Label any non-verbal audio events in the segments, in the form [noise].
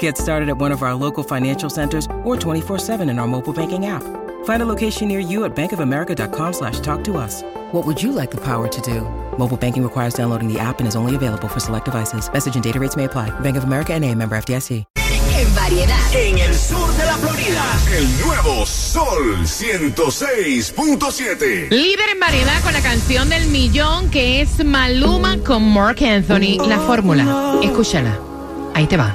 Get started at one of our local financial centers or 24-7 in our mobile banking app. Find a location near you at bankofamerica.com slash talk to us. What would you like the power to do? Mobile banking requires downloading the app and is only available for select devices. Message and data rates may apply. Bank of America and a member FDIC. En variedad. En el sur de la Florida, el nuevo Sol 106.7. Líder en variedad con la canción del millón que es Maluma con Mark Anthony. La fórmula, escúchala. Ahí te va.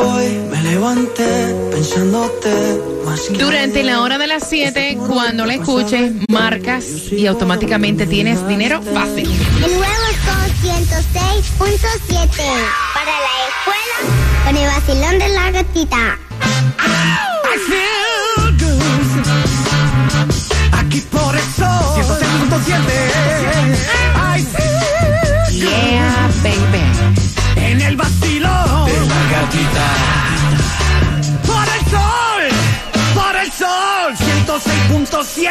Hoy me levanté pensándote más que Durante la hora de las 7, cuando la escuches, marcas y automáticamente tienes dinero fácil. El nuevo Sol 106.7. Para la escuela, con el vacilón de la gatita. Aquí por eso 106.7 Ay, sí Yeah, baby. 106.7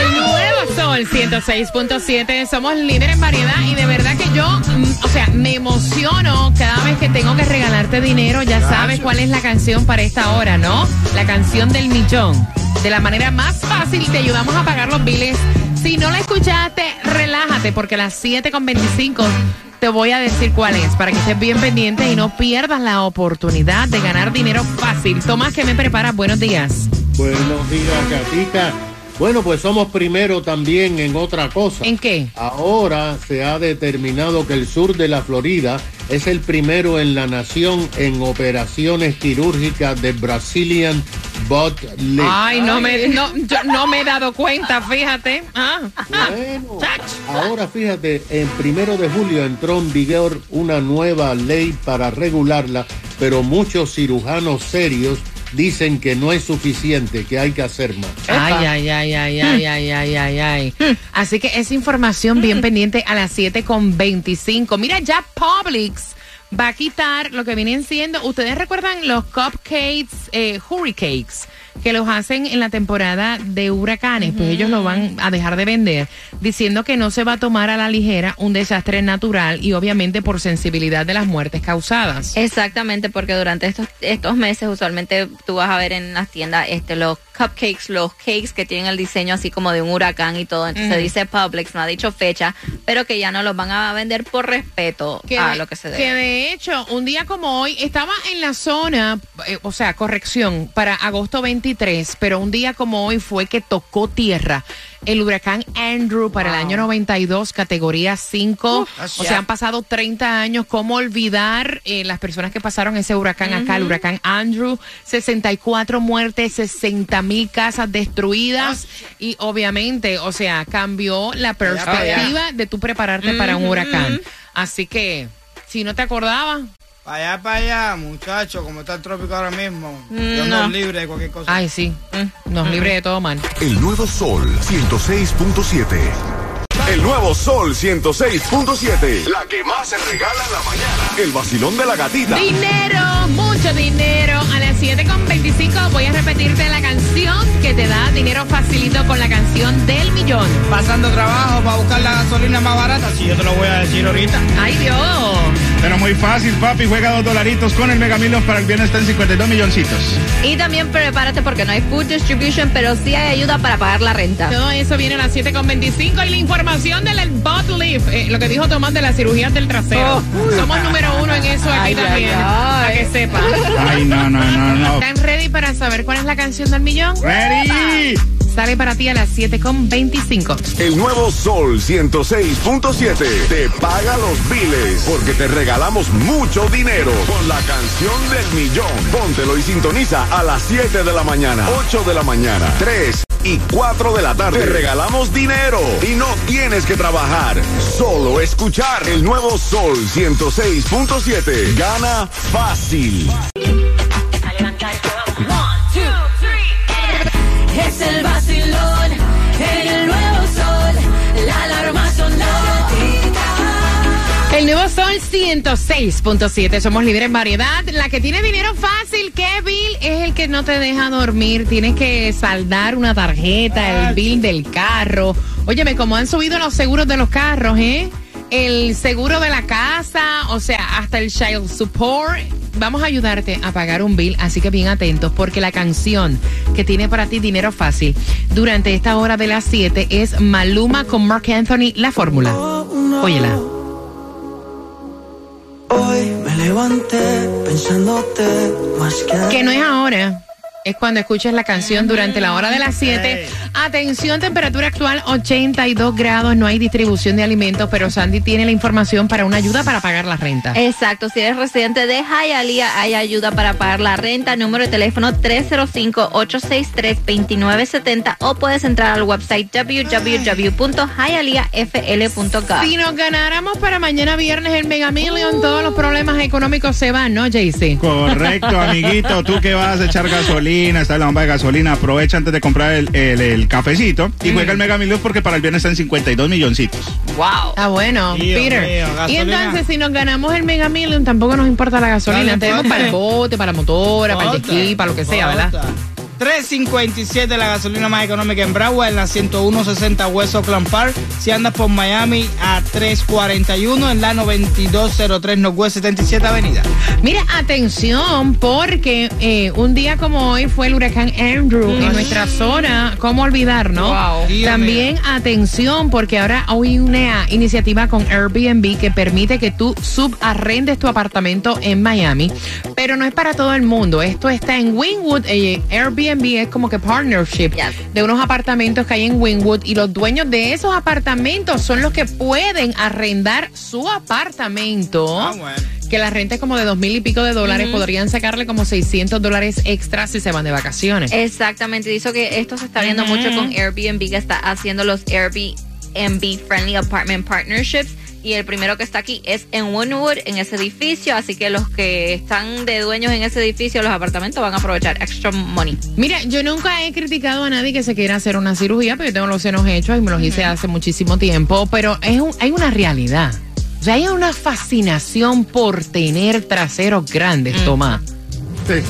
El nuevo Sol 106.7. Somos líderes en variedad y de verdad que yo, mm, o sea, me emociono cada vez que tengo que regalarte dinero. Ya sabes cuál es la canción para esta hora, ¿no? La canción del millón. De la manera más fácil te ayudamos a pagar los biles. Si no la escuchaste, relájate porque a las 7.25 te voy a decir cuál es para que estés bien pendiente y no pierdas la oportunidad de ganar dinero fácil. Tomás, que me preparas? Buenos días. Buenos días, Gatita. Bueno, pues somos primero también en otra cosa. ¿En qué? Ahora se ha determinado que el sur de la Florida es el primero en la nación en operaciones quirúrgicas de Brazilian Butt Lift. Ay, no me, no, yo no me he dado cuenta, fíjate. Ah, ah. Bueno, ahora fíjate, en primero de julio entró en vigor una nueva ley para regularla, pero muchos cirujanos serios dicen que no es suficiente, que hay que hacer más. Ay, ay, ay, ay, ay, ay, ay, ay, ay. Así que esa información bien pendiente a las 7 con 25. Mira, ya Publix va a quitar lo que vienen siendo, ustedes recuerdan los cupcakes, eh, hurricanes, que los hacen en la temporada de huracanes, pues ellos lo van a dejar de vender, diciendo que no se va a tomar a la ligera un desastre natural y obviamente por sensibilidad de las muertes causadas. Exactamente, porque durante estos, estos meses usualmente tú vas a ver en las tiendas este, los cupcakes, los cakes que tienen el diseño así como de un huracán y todo. Entonces dice Publix, no ha dicho fecha, pero que ya no los van a vender por respeto a de- lo que se que debe. de hecho, un día como hoy, estaba en la zona, eh, o sea, corrección, para agosto 23, pero un día como hoy fue que tocó tierra el huracán Andrew para el año 92, categoría 5. o sea, han pasado 30 años. ¿Cómo olvidar eh, las personas que pasaron ese huracán acá, el huracán Andrew? 64 muertes, 60 mil casas destruidas. Y obviamente, o sea, cambió la perspectiva de tú prepararte para un huracán. Así que, si no te acordabas, Para allá, para allá, muchacho, como está el trópico ahora mismo. Yo no. no libre de cualquier cosa. ay, sí, nos libre de todo mal. El nuevo Sol 106.7. El nuevo Sol 106.7. La que más se regala en la mañana. El vacilón de la gatita. Dinero, mucho dinero. A las 7.25 voy a repetirte la canción que te da dinero facilito con la canción del millón. Pasando trabajo para buscar la gasolina más barata, sí, yo te lo voy a decir ahorita. ¡Ay, Dios! Pero muy fácil, papi. Juega dos dolaritos con el Mega Millions para el viernes está en 52 milloncitos. Y también prepárate porque no hay food distribution, pero sí hay ayuda para pagar la renta. Todo eso viene a las 7.25 y la información del butt lift, eh, lo que dijo Tomás de las cirugías del trasero. Somos número uno en eso aquí Ay, también, ay, ay. para que sepan. Ay, no, no, no, no. ¿Están ready para saber cuál es la canción del millón? ¡Ready! Sale para ti a las 7.25. El nuevo Sol 106.7 te paga los biles porque te regalamos mucho dinero con la canción del millón. Póntelo y sintoniza a las 7 de la mañana, 8 de la mañana, 3 y 4 de la tarde. Te regalamos dinero y no tienes que trabajar, solo escuchar el nuevo Sol 106.7. Gana fácil. el vacilón, en el nuevo sol, la alarma sonora. El nuevo sol 106.7, somos líderes en variedad. La que tiene dinero fácil, que Bill, es el que no te deja dormir. Tienes que saldar una tarjeta, el bill del carro. Óyeme, como han subido los seguros de los carros, ¿eh? el seguro de la casa, o sea, hasta el child support Vamos a ayudarte a pagar un bill, así que bien atentos, porque la canción que tiene para ti dinero fácil durante esta hora de las 7 es Maluma con Mark Anthony, la fórmula. Óyela. Hoy me levanté pensándote más que Que no es ahora. Es cuando escuches la canción durante la hora de las 7. Atención, temperatura actual 82 grados. No hay distribución de alimentos, pero Sandy tiene la información para una ayuda para pagar la renta. Exacto, si eres residente de Hialeah, hay ayuda para pagar la renta. Número de teléfono 305-863-2970 o puedes entrar al website www.hialeahfl.gov. Si nos ganáramos para mañana viernes el Mega Million, todos los problemas económicos se van, ¿no, Jaycee? Correcto, amiguito. Tú que vas a echar gasolina, está en la bomba de gasolina, aprovecha antes de comprar el, el- el cafecito y juega el Mega Millions porque para el viernes están 52 milloncitos. Wow. Ah, bueno, Dios Peter. mío, y entonces, si nos ganamos el Mega Million, tampoco nos importa la gasolina. Tenemos para el bote, para la motora, para el ski, para lo que sea, ¿verdad? Bota. 357 la gasolina más económica en Broward, en la 10160 West Oakland Park. Si andas por Miami a 341 en la 9203 Northwest 77 Avenida. Mira, atención, porque eh, un día como hoy fue el huracán Andrew en nuestra zona. ¿Cómo olvidar, no? Wow. También atención, porque ahora hay una iniciativa con Airbnb que permite que tú subarrendes tu apartamento en Miami, pero no es para todo el mundo. Esto está en Wynwood. eh, Airbnb es como que partnership Yes. de unos apartamentos que hay en Wynwood y los dueños de esos apartamentos son los que pueden arrendar su apartamento Ah, bueno. que la renta es como de dos mil y pico de dólares, podrían sacarle como 600 dólares extra si se van de vacaciones. Exactamente, dice que esto se está viendo mucho con Airbnb que está haciendo los Airbnb Friendly Apartment Partnerships y el primero que está aquí es en Wynwood, en ese edificio, así que los que están de dueños en ese edificio, los apartamentos van a aprovechar extra money. Mira, yo nunca he criticado a nadie que se quiera hacer una cirugía, pero yo tengo los senos hechos y me los hice hace muchísimo tiempo, pero es un- hay una realidad. O sea, hay una fascinación por tener traseros grandes, Tomás.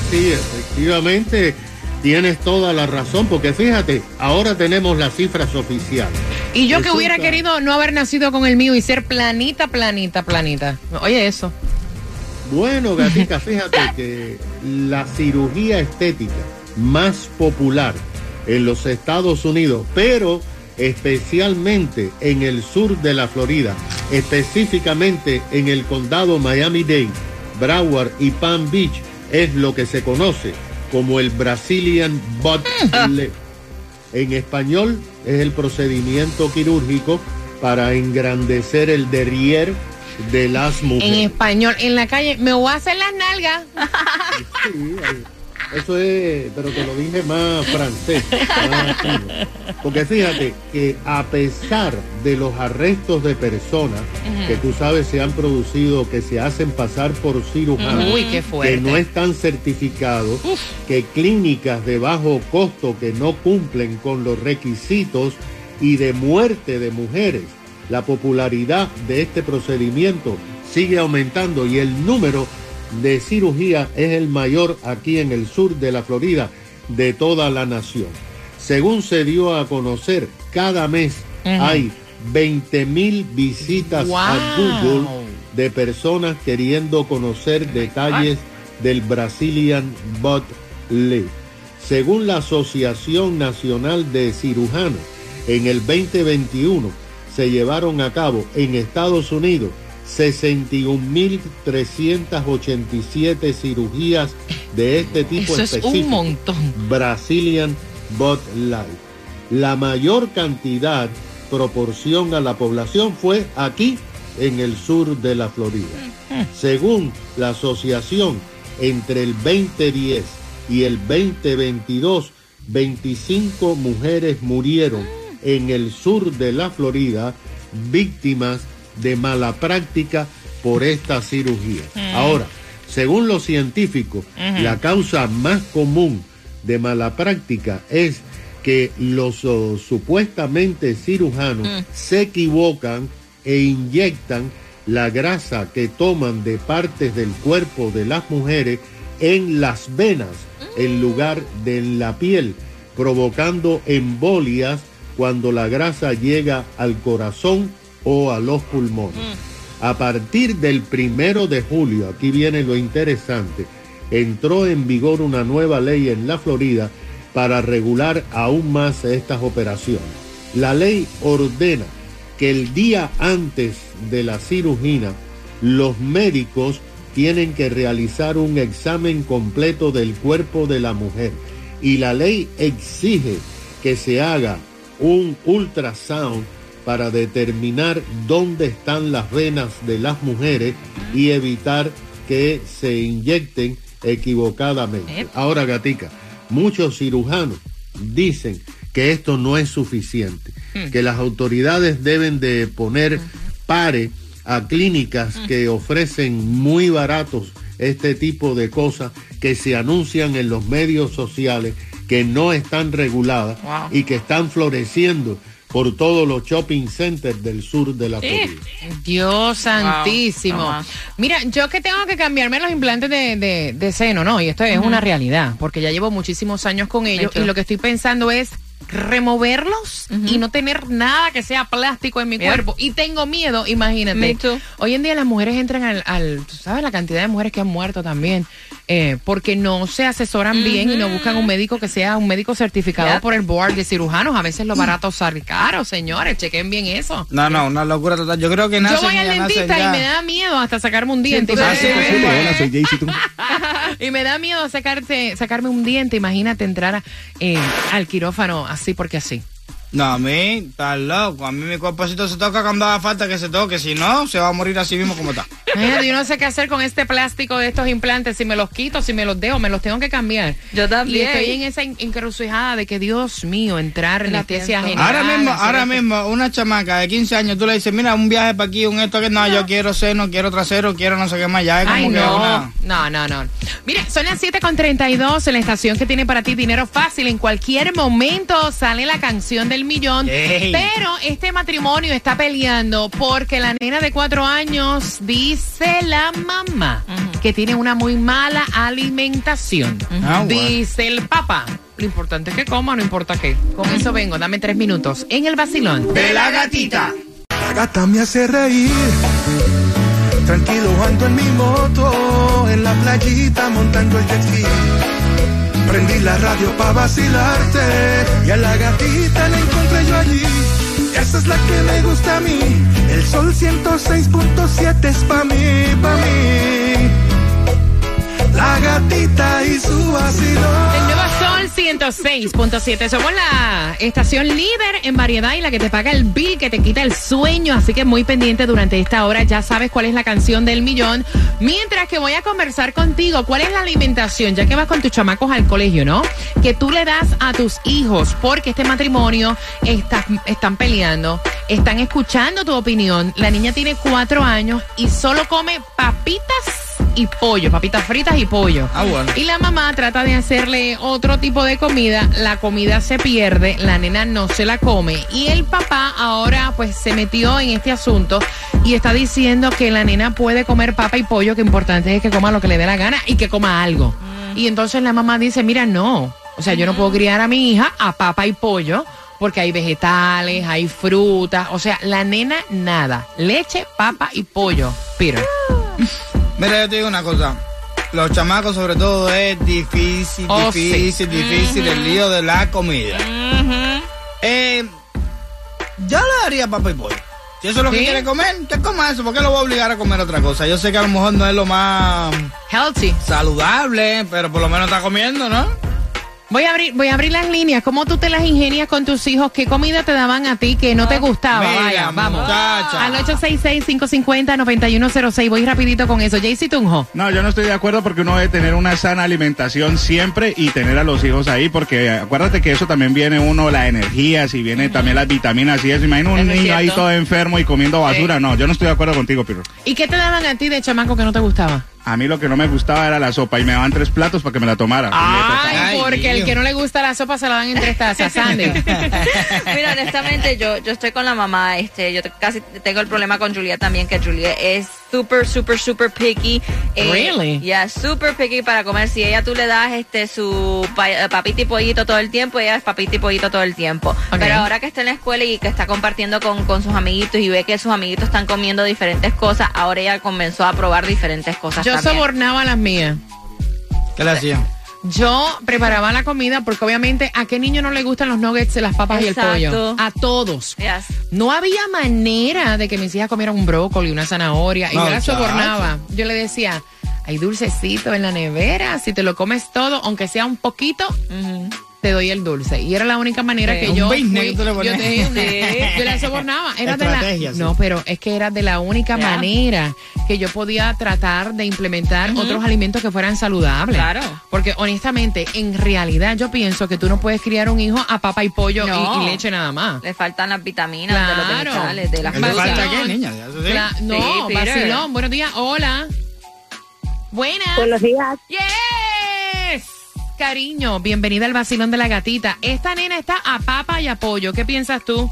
Sí, efectivamente, tienes toda la razón, porque fíjate, ahora tenemos las cifras oficiales. Y yo que hubiera querido no haber nacido con el mío y ser planita, planita, planita. Oye, eso. Bueno, gatita, [laughs] fíjate que la cirugía estética más popular en los Estados Unidos, pero especialmente en el sur de la Florida, específicamente en el condado Miami-Dade, Broward y Palm Beach, es lo que se conoce como el Brazilian Butt Lift. En español es el procedimiento quirúrgico para engrandecer el derrier de las En mujeres. español, en la calle, me voy a hacer las nalgas. [laughs] Sí, eso es, pero te lo dije más francés, más. Porque fíjate que a pesar de los arrestos de personas que tú sabes se han producido, que se hacen pasar por cirujanos, que no están certificados, que clínicas de bajo costo que no cumplen con los requisitos y de muerte de mujeres, la popularidad de este procedimiento sigue aumentando y el número de cirugía es el mayor aquí en el sur de la Florida de toda la nación. Según se dio a conocer, cada mes hay 20 mil visitas a. Google de personas queriendo conocer detalles del Brazilian Butt Lift. Según la Asociación Nacional de Cirujanos, en el 2021 se llevaron a cabo en Estados Unidos 61.387 cirugías de este tipo Eso es específico. un montón. Brazilian Butt Life. La mayor cantidad, proporción a la población, fue aquí, en el sur de la Florida. Según la asociación, entre el 2010 y el 2022, 25 mujeres murieron en el sur de la Florida víctimas de mala práctica por esta cirugía. Ahora, según los científicos, la causa más común de mala práctica es que los oh, supuestamente cirujanos se equivocan e inyectan la grasa que toman de partes del cuerpo de las mujeres en las venas en lugar de en la piel, provocando embolias cuando la grasa llega al corazón o a los pulmones. A partir del primero de julio, aquí viene lo interesante, entró en vigor una nueva ley en la Florida para regular aún más estas operaciones. La ley ordena que el día antes de la cirugía, los médicos tienen que realizar un examen completo del cuerpo de la mujer y la ley exige que se haga un ultrasound para determinar dónde están las venas de las mujeres y evitar que se inyecten equivocadamente. Ahora, gatica, muchos cirujanos dicen que esto no es suficiente, que las autoridades deben de poner pare a clínicas que ofrecen muy baratos este tipo de cosas que se anuncian en los medios sociales que no están reguladas Wow. y que están floreciendo por todos los shopping centers del sur de la Florida. Dios santísimo. Wow. Mira, yo que tengo que cambiarme los implantes de, de- de seno, ¿no? Y esto es una realidad, porque ya llevo muchísimos años con ellos y lo que estoy pensando es removerlos y no tener nada que sea plástico en mi cuerpo. Y tengo miedo, imagínate. Hoy en día las mujeres entran al, al- tú sabes, la cantidad de mujeres que han muerto también, eh, porque no se asesoran bien y no buscan un médico que sea un médico certificado Yep. por el board de cirujanos. A veces lo barato sale caro, señores, chequen bien eso. No, no, una locura total. Yo creo que Yo nacen voy al dentista y me da miedo hasta sacarme un diente. tú y, me- sabes, Sí, posible. Hola, soy Jaycee Tunjo. [laughs] y me da miedo sacarte, sacarme un diente. Imagínate entrar a- eh, al quirófano así porque así. No, a mí, está loco. A mí mi cuerpecito se toca cuando haga falta que se toque. Si no, se va a morir así mismo como está. Yo no sé qué hacer con este plástico de estos implantes. Si me los quito, si me los dejo, me los tengo que cambiar. Yo también. Y estoy en esa en- encrucijada de que, Dios mío, entrar en La anestesia general. Ahora mismo, ahora esto. mismo, una chamaca de 15 años, tú le dices, mira, un viaje para aquí, un esto que no, yo quiero seno, quiero trasero, quiero no sé qué más, ya es como Ay, que no. una... No, no, no. Mira, son las 7.32 en la estación que tiene para ti dinero fácil. En cualquier momento sale la canción del millón. Pero este matrimonio está peleando porque la nena de cuatro años dice la mamá que tiene una muy mala alimentación. Ah. Dice el papá. Lo importante es que coma, no importa qué. Con eso vengo, dame tres minutos. En el vacilón. De la gatita. La gata me hace reír. Tranquilo ando en mi moto, en la playita montando el jet ski. Prendí la radio pa' vacilarte y a la gatita la encontré yo allí. Esa es la que me gusta a mí. El sol 106.7 es pa' mí, pa' mí. La gatita y su vacilón. El nuevo Sol 106.7. Somos la estación líder en variedad y la que te paga el bill, que te quita el sueño. Así que muy pendiente durante esta hora. Ya sabes cuál es la canción del millón. Mientras que voy a conversar contigo, ¿cuál es la alimentación? Ya que vas con tus chamacos al colegio, ¿no? Que tú le das a tus hijos, porque este matrimonio está, están peleando, están escuchando tu opinión. La niña tiene cuatro años y solo come papitas y pollo, papitas fritas y pollo. Ah, bueno. Y la mamá trata de hacerle otro tipo de comida, la comida se pierde, la nena no se la come y el papá ahora pues se metió en este asunto y está diciendo que la nena puede comer papa y pollo, que importante es que coma lo que le dé la gana y que coma algo. Y entonces la mamá dice, mira, no, o sea, yo no puedo criar a mi hija a papa y pollo. Porque hay vegetales, hay frutas, o sea, la nena nada, leche, papa y pollo. Peter. Mira, yo te digo una cosa. Los chamacos, sobre todo, es difícil, Oh, sí. difícil, difícil el lío de la comida. Eh, yo le daría papa y pollo. Si eso es lo ¿Sí? que quiere comer, que coma eso. ¿Por qué lo voy a obligar a comer otra cosa? Yo sé que a lo mejor no es lo más Healthy. saludable, pero por lo menos está comiendo, ¿no? Voy a abrir, voy a abrir las líneas. ¿Cómo tú te las ingenias con tus hijos? ¿Qué comida te daban a ti que no te gustaba? Mira, Vaya, vamos. muchacha. Al 866-550-9106. Voy rapidito con eso. Jaycee Tunjo. No, yo no estoy de acuerdo porque uno debe tener una sana alimentación siempre y tener a los hijos ahí porque acuérdate que eso también viene uno, la energía, si viene también las vitaminas y eso. Imagina un Eso es niño ahí cierto. todo enfermo y comiendo basura. No, yo no estoy de acuerdo contigo, Piro. ¿Y qué te daban a ti de chamaco que no te gustaba? A mí lo que no me gustaba era la sopa y me daban tres platos para que me la tomara. Ay, Ay, ¿por Porque el que no le gusta la sopa se la dan en tres tazas, Sandy. [laughs] Mira, honestamente, yo, yo estoy con la mamá. Este, yo casi tengo el problema con Julia también, que Julia es súper, súper, súper picky. Eh, Really? Yeah, súper picky para comer. Si ella tú le das este su pa- eh, papita y pollito todo el tiempo, ella es papita y pollito todo el tiempo. Pero ahora que está en la escuela y que está compartiendo con, con sus amiguitos y ve que sus amiguitos están comiendo diferentes cosas, ahora ella comenzó a probar diferentes cosas Yo también. sobornaba a las mías. ¿Qué le hacían? Yo preparaba la comida porque obviamente a qué niño no le gustan los nuggets, las papas y el pollo. A todos. Yes. No había manera de que mis hijas comieran un brócoli, una zanahoria. Y No, yo las chacho. sobornaba. Yo le decía, hay dulcecito en la nevera. Si te lo comes todo, aunque sea un poquito, te doy el dulce. Y era la única manera Sí. que Un yo. business fui- que tú le yo, te- [laughs] yo la sobornaba. Era de la, sí. no, pero es que era de la única manera que yo podía tratar de implementar otros alimentos que fueran saludables. Claro. Porque honestamente, en realidad yo pienso que tú no puedes criar un hijo a papa y pollo y- No. y, leche nada más. Le faltan las vitaminas de los Claro. vegetales, de las ¿Le falta qué, niña? Sí. No, Sí, vacilón. Buenos días. Hola. Buenas. Buenos días. Yes. Cariño, bienvenida al vacilón de la gatita. Esta nena está a papa y a pollo. ¿Qué piensas tú?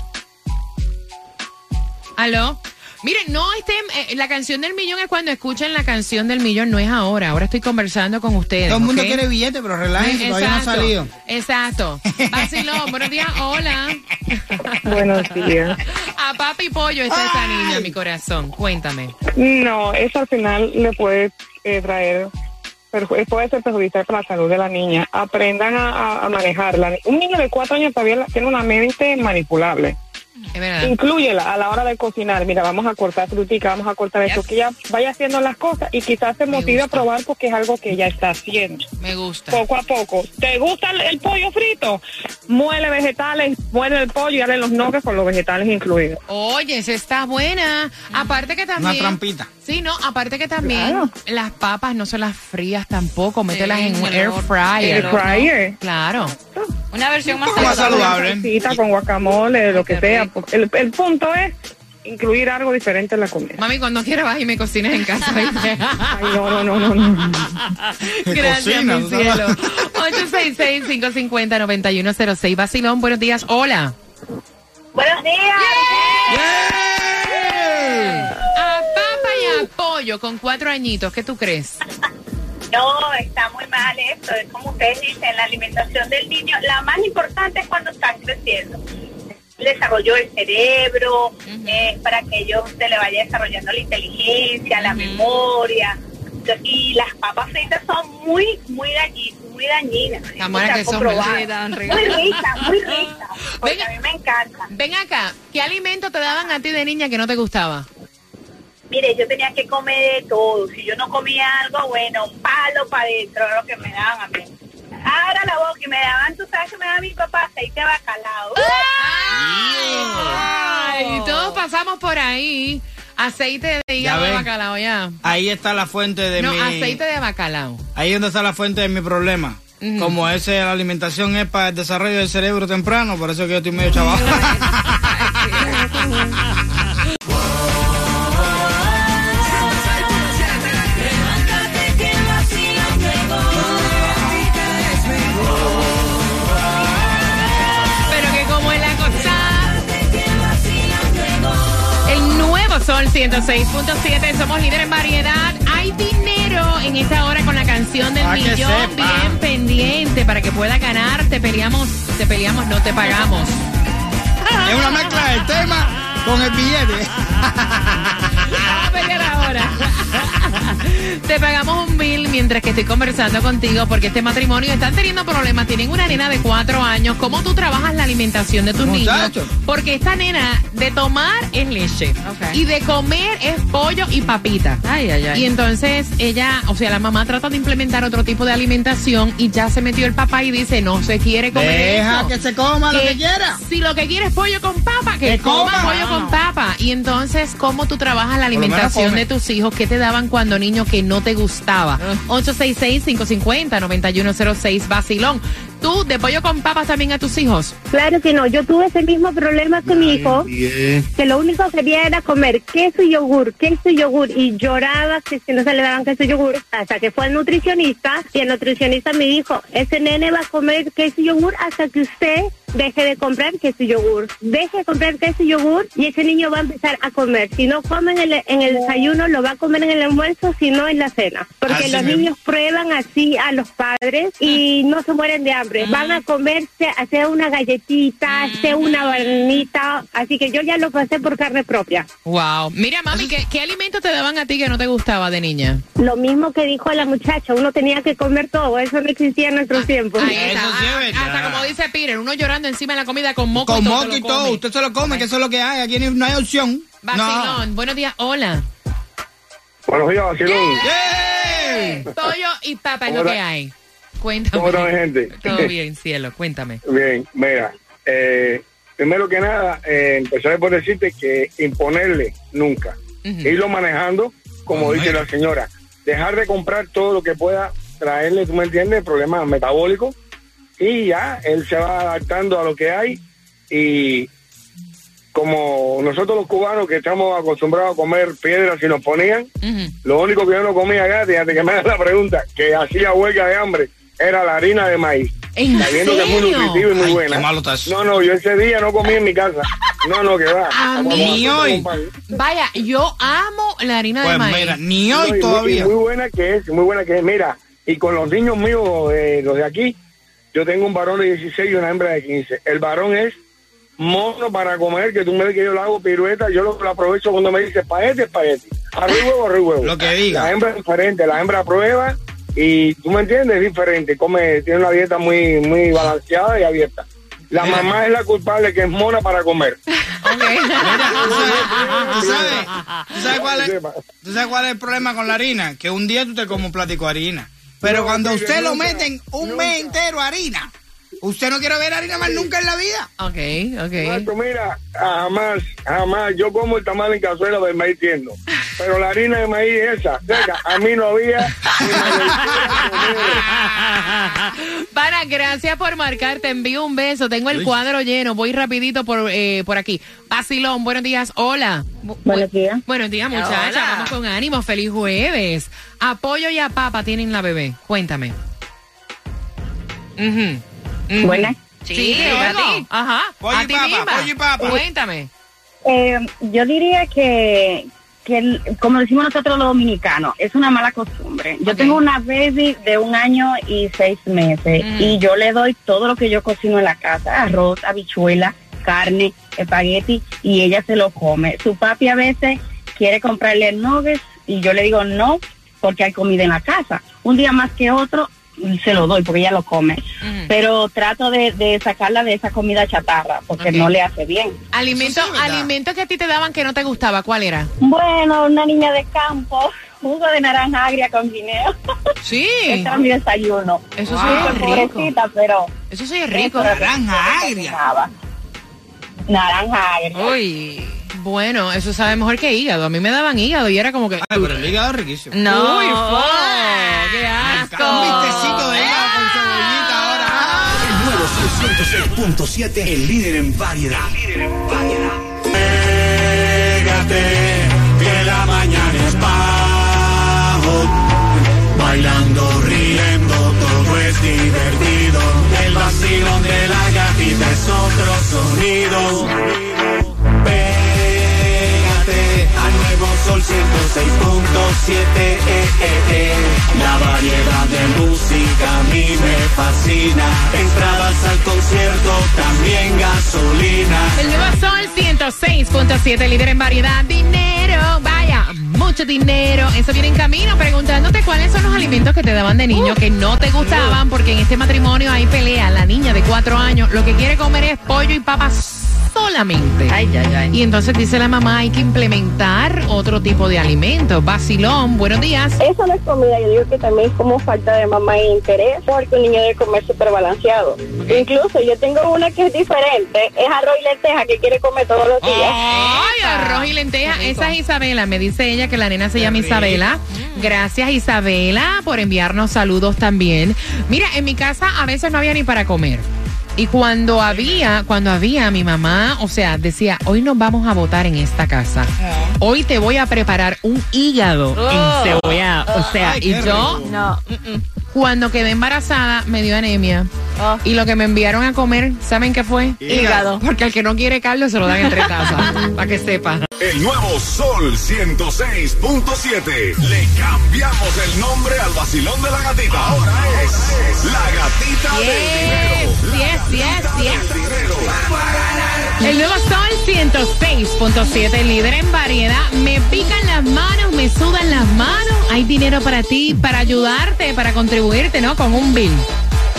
¿Aló? Miren, no estén. eh, la canción del millón es cuando escuchan la canción del millón, no es ahora. Ahora estoy conversando con ustedes. Todo el mundo quiere billete, pero relájense, todavía no ha Exacto, salido. Exacto. Vacilón, buenos días. Hola. [laughs] Buenos días. A papa y pollo está esta niña, mi corazón. Cuéntame. No, eso al final le puede eh, traer, puede ser perjudicial para la salud de la niña. Aprendan a, a- manejarla. Un niño de cuatro años todavía tiene una mente manipulable. Es verdad. Inclúyela a la hora de cocinar. Mira, vamos a cortar frutica, vamos a cortar esto, que ella vaya haciendo las cosas y quizás se motive a probar porque es algo que ella está haciendo. Me gusta. Poco a poco. ¿Te gusta el, el pollo frito? Muele vegetales, muele el pollo y dale los nuggets con los vegetales incluidos. Oye, esa está buena. Aparte que también. Una trampita. Sí, no, aparte que también Claro. las papas no son las frías tampoco. Mételas en un air fryer. El fryer. Claro. Una versión más Más saludable. con guacamole, lo que sea. El, el punto es incluir algo diferente en la comida. Mami, cuando quieras vas y me cocinas en casa. [laughs] Ay, no, no, no, no, no. [laughs] Gracias, cocina, mi cielo. 866-550-9106. Vacilón, buenos días. Hola. Buenos días. A papa y a pollo con cuatro añitos. ¿Qué tú crees? No, está muy mal esto. Es como ustedes dicen, la alimentación del niño, la más importante es cuando están creciendo. El desarrollo del cerebro, eh, para que ellos se le vaya desarrollando la inteligencia, la memoria. Y las papas fritas son muy, muy, dañi- muy dañinas. Que son muy ricas. Muy ricas, muy ricas. Porque a mí me encanta. Ven acá. ¿Qué alimento te daban a ti de niña que no te gustaba? Mire, yo tenía que comer de todo. Si yo no comía algo, bueno, un palo para adentro era lo que me daban a mí. Ahora la boca y me daban, tú sabes que me daban mi papá aceite de bacalao. Ay, todos pasamos por ahí. Aceite de hígado de bacalao, ya. Ahí está la fuente de No, mi... aceite de bacalao. Ahí es donde está la fuente de mi problema. Como ese, la alimentación es para el desarrollo del cerebro temprano, por eso es que yo estoy medio chaval. [laughs] Sol 106.7, somos líder en variedad. Hay dinero en esta hora con la canción del Pa' que millón bien pendiente para que pueda ganar. Te peleamos, te peleamos, no te pagamos. es una mezcla del tema con el billete. [laughs] Ahora. Te pagamos un bill mientras que estoy conversando contigo porque este matrimonio están teniendo problemas. Tienen una nena de cuatro años. ¿Cómo tú trabajas la alimentación de tus Muchacho. niños? Porque esta nena de tomar es leche y de comer es pollo y papita. Ay, ay, ay. Y entonces ella, o sea, la mamá trata de implementar otro tipo de alimentación y ya se metió el papá y dice, no se quiere comer Deja eso. que se coma lo que quiera. Si lo que quiere es pollo con papa, que, Que coma, coma. pollo con papa. Y entonces, ¿cómo tú trabajas la Por come. de tus hijos, ¿qué te daban cuando niño que no te gustaba? 866-550-9106, Basilón. ¿Tú de pollo con papas también a tus hijos? Claro que no, yo tuve ese mismo problema con mi hijo, Bien. que lo único que quería era comer queso y yogur, queso y yogur, y lloraba que si no se le daban queso y yogur, hasta que fue el nutricionista, y el nutricionista me dijo, ese nene va a comer queso y yogur hasta que usted deje de comprar queso y yogur. Deje de comprar queso y yogur y ese niño va a empezar a comer. Si no come en el, en el desayuno, lo va a comer en el almuerzo, si no en la cena. Porque Así los mismo. niños prueban así a los padres y no se mueren de hambre. Van a comerse, hacer una galletita, hacer una bananita. Así que yo ya lo pasé por carne propia. Wow. Mira, mami, ¿qué, qué alimento te daban a ti que no te gustaba de niña? Lo mismo que dijo la muchacha, uno tenía que comer todo, eso no existía en nuestros tiempos. Ahí está. Eso sí es Ah, hasta como dice Peter, uno llorando encima de la comida con moco Con y todo. moco y todo, usted se lo come, que eso es lo que hay. Aquí no no hay opción. Vacilón, buenos días, hola. Buenos días, Vacilón. No. ¡Yay! Pollo y papa es ¿Cómo lo que hay. Cuéntame. ¿Cómo está mi gente? Todo bien, cielo, cuéntame. Bien, mira, eh, primero que nada, eh, empezaré por decirte que imponerle nunca. Irlo manejando, como dice la señora. Dejar de comprar todo lo que pueda traerle, tú me entiendes, problemas metabólicos. Y ya, él se va adaptando a lo que hay. Y como nosotros los cubanos que estamos acostumbrados a comer piedras y nos ponían. Lo único que yo no comía acá, fíjate que me hagas la pregunta, que hacía huelga de hambre, era la harina de maíz. ¿En Sabiendo que es muy nutritiva y muy Ay, buena. qué malo. No, no, yo ese día no comí en mi casa. No, no, que va. A Vamos a mí hacer hoy. Vaya, yo amo la harina de Pues maíz. mira, ni No, y hoy muy- todavía. y Muy, buena que es, muy buena que es. Mira, y con los niños míos, eh, los de aquí, yo tengo un varón de 16 y una hembra de 15. El varón es mono para comer, que tú me ves que yo le hago pirueta, yo lo, lo aprovecho cuando me dice espagueti, espagueti. Arriba huevo, arriba huevo. Lo que diga. La hembra es diferente, la hembra prueba y tú me entiendes, es diferente. Come, tiene una dieta muy, muy balanceada y abierta. La Mira. mamá es la culpable que es mona para comer. [laughs] Ok. Mira, ¿tú sabes, tú sabes- tú sabes cuál es, Sepa. tú sabes cuál es el problema con la harina? Que un día tú te comes un platico de harina. Pero No, cuando usted lo nunca, meten un nunca. mes entero harina, usted no quiere ver harina más nunca en la vida. ok, ok. Marco, mira, jamás, jamás, yo como el tamal en cazuela del maíz pero la harina de maíz esa, venga, a mí no había Para, [laughs] gracias por marcar. Te envío un beso. Tengo el cuadro lleno. Voy rapidito por, eh, por aquí. Basilón, buenos días. Hola. Bu- Buenos días. Buenos días, muchacha. Hola. Vamos con ánimo. Feliz jueves. Apoyo y a papa tienen la bebé. Cuéntame. Ujú, ujú. Buenas. Sí, Sí, a ti. Ajá. Pollo a y ti papa, misma. pollo y papa. Cuéntame. Eh, yo diría que, que el- como decimos nosotros los dominicanos, es una mala costumbre. Yo tengo una baby de un año y seis meses Mm. y yo le doy todo lo que yo cocino en la casa, arroz, habichuela, carne, espagueti y ella se lo come. Su papi a veces quiere comprarle nuggets y yo le digo no porque hay comida en la casa. Un día más que otro se lo doy porque ella lo come. Pero trato de, de sacarla de esa comida chatarra porque no le hace bien. Alimento, sí alimento que a ti te daban que no te gustaba. ¿Cuál era? Bueno, una niña de campo, jugo de naranja agria con guineo. Sí. [laughs] Ese era mi desayuno. Eso Wow. sí es rico. Pobrecita, pero... Eso sí es rico. Naranja agria. Naranja agria. Uy. Bueno, eso sabe mejor que hígado. A mí me daban hígado y era como que. Ay, pero el hígado es riquísimo. No. Uy, ¡Qué Un asco! vistecito de hígado con cebollita ahora. El nuevo 106.7, el líder en variedad. Pégate, que la mañana es bajo. Bailando, riendo, todo es divertido. El vacilón de la gatita es otro sonido. 106.7. eh, eh, eh. La variedad de música a mí me fascina. Entradas al concierto, también gasolina. El nuevo Sol 106.7, líder en variedad. Dinero, vaya, mucho dinero. Eso viene en camino preguntándote cuáles son los alimentos que te daban de niño que no te gustaban, porque en este matrimonio hay pelea. La niña de cuatro años lo que quiere comer es pollo y papas solamente. Ay, ay, ay. Y entonces dice la mamá, hay que implementar otro tipo de alimentos. Vacilón, buenos días. Eso no es comida, yo digo que también es como falta de mamá e interés, porque un niño debe comer súper balanceado. Incluso yo tengo una que es diferente, es arroz y lenteja que quiere comer todos los días. Ay, arroz y lenteja. Esa es Isabela. Me dice ella que que la nena se llama Isabela. Gracias, Isabela, por enviarnos saludos también. Mira, en mi casa a veces no había ni para comer. Y cuando había, cuando había mi mamá, o sea, decía, hoy nos vamos a votar en esta casa. Hoy te voy a preparar un hígado Oh. encebollado. O sea, Ay, y yo, rico. No, cuando quedé embarazada, me dio anemia. Oh. Y lo que me enviaron a comer, ¿saben qué fue? Hígado. Porque al que no quiere caldo se lo dan en tres tazas, [laughs] para que sepa. El nuevo Sol 106.7. Le cambiamos el nombre al vacilón de la gatita. Ahora es la gatita del dinero. Yes, yes, Gatita yes. del dinero. El nuevo Sol 106.7, líder en variedad. Me pican las manos, me sudan las manos. Hay dinero para ti, para ayudarte, para contribuirte, ¿no? Con un bill.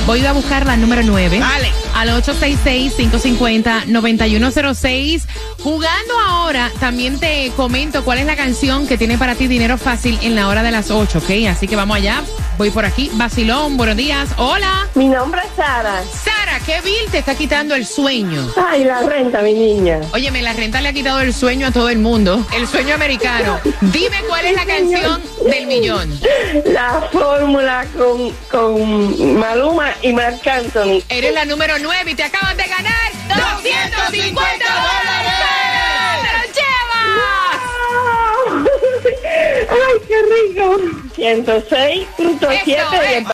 Voy a buscar la número 9. Dale. Al 866-550-9106. Jugando ahora, también te comento cuál es la canción que tiene para ti dinero fácil en la hora de las 8, ¿ok? Así que vamos allá. Voy por aquí. Basilón, buenos días. Hola. Mi nombre es Sara. Sara, ¿qué bill te está quitando el sueño? Ay, la renta, mi niña. Óyeme, la renta le ha quitado el sueño a todo el mundo. El sueño americano. Dime cuál es la canción del millón. La fórmula con, con Maluma y Marc Anthony. Eres la número 9 y te acabas de ganar 250 dólares. ¡Te lo llevas! Ay, qué rico. 106.7 Eso de.